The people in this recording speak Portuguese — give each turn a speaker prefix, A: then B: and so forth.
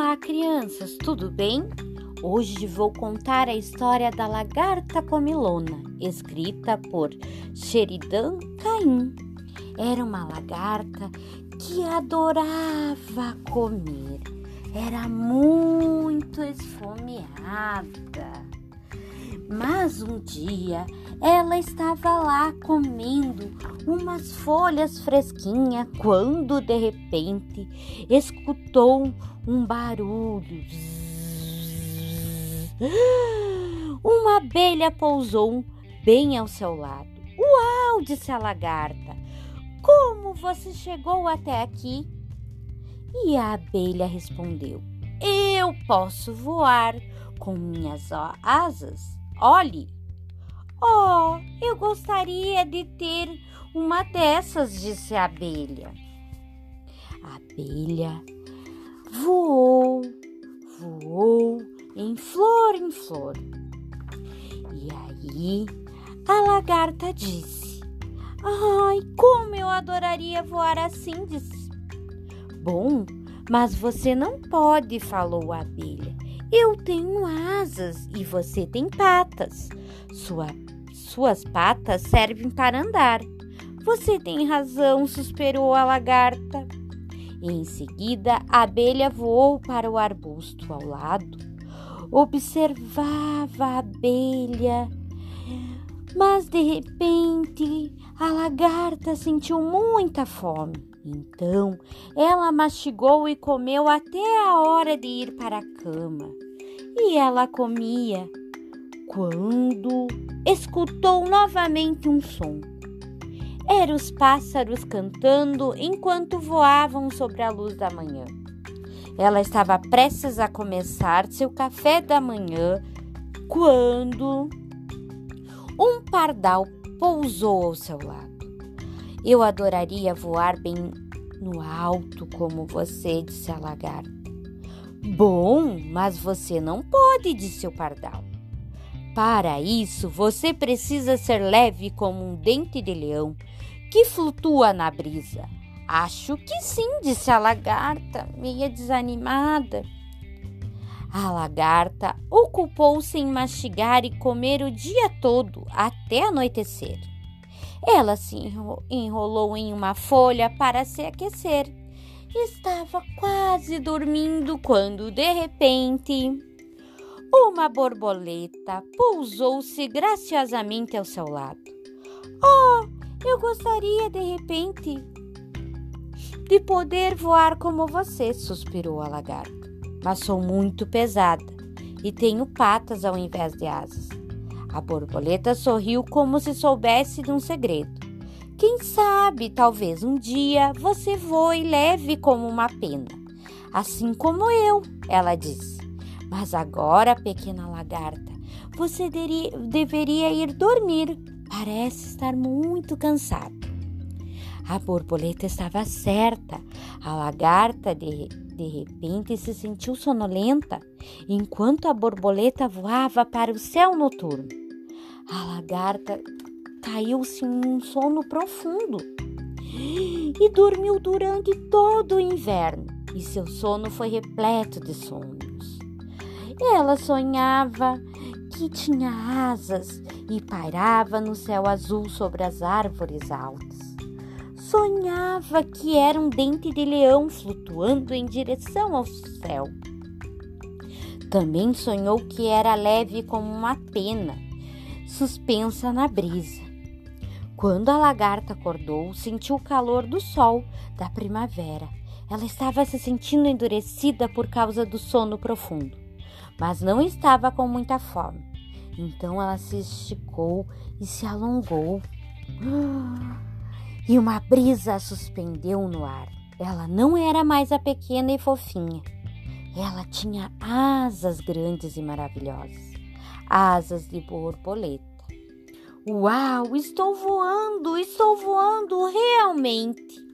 A: Olá, crianças, tudo bem? Hoje vou contar a história da lagarta comilona, escrita por Sheridan Caim. Era uma lagarta que adorava comer, era muito esfomeada. Mas um dia ela estava lá comendo umas folhas fresquinhas quando de repente escutou um barulho. Uma abelha pousou bem ao seu lado. Uau! disse a lagarta. Como você chegou até aqui? E a abelha respondeu: Eu posso voar com minhas asas Olhe! Oh, eu gostaria de ter uma dessas, disse a abelha. A abelha voou, voou em flor em flor. E aí a lagarta disse: Ai, como eu adoraria voar assim, disse. Bom, mas você não pode, falou a abelha. Eu tenho asas e você tem patas. Sua, suas patas servem para andar. Você tem razão, suspirou a lagarta. Em seguida, a abelha voou para o arbusto ao lado. Observava a abelha, mas de repente a lagarta sentiu muita fome. Então ela mastigou e comeu até a hora de ir para a cama. E ela comia quando escutou novamente um som. Eram os pássaros cantando enquanto voavam sobre a luz da manhã. Ela estava prestes a começar seu café da manhã quando um pardal pousou ao seu lado. Eu adoraria voar bem no alto como você, disse a lagarta. Bom, mas você não pode, disse o pardal. Para isso, você precisa ser leve como um dente de leão que flutua na brisa. Acho que sim, disse a lagarta, meia desanimada. A lagarta ocupou-se em mastigar e comer o dia todo até anoitecer. Ela se enrolou em uma folha para se aquecer. Estava quase dormindo quando, de repente, uma borboleta pousou-se graciosamente ao seu lado. Oh, eu gostaria de repente de poder voar como você, suspirou a lagarta. Mas sou muito pesada e tenho patas ao invés de asas. A borboleta sorriu como se soubesse de um segredo. Quem sabe, talvez um dia você voe leve como uma pena. Assim como eu, ela disse. Mas agora, pequena lagarta, você deveria ir dormir. Parece estar muito cansada. A borboleta estava certa. A lagarta, de, de repente, se sentiu sonolenta enquanto a borboleta voava para o céu noturno. A lagarta caiu-se em um sono profundo e dormiu durante todo o inverno, e seu sono foi repleto de sonhos. Ela sonhava que tinha asas e pairava no céu azul sobre as árvores altas. Sonhava que era um dente de leão flutuando em direção ao céu. Também sonhou que era leve como uma pena, suspensa na brisa. Quando a lagarta acordou, sentiu o calor do sol da primavera. Ela estava se sentindo endurecida por causa do sono profundo, mas não estava com muita fome. Então ela se esticou e se alongou. E uma brisa a suspendeu no ar. Ela não era mais a pequena e fofinha. Ela tinha asas grandes e maravilhosas, asas de borboleta. Uau, estou voando, estou voando realmente!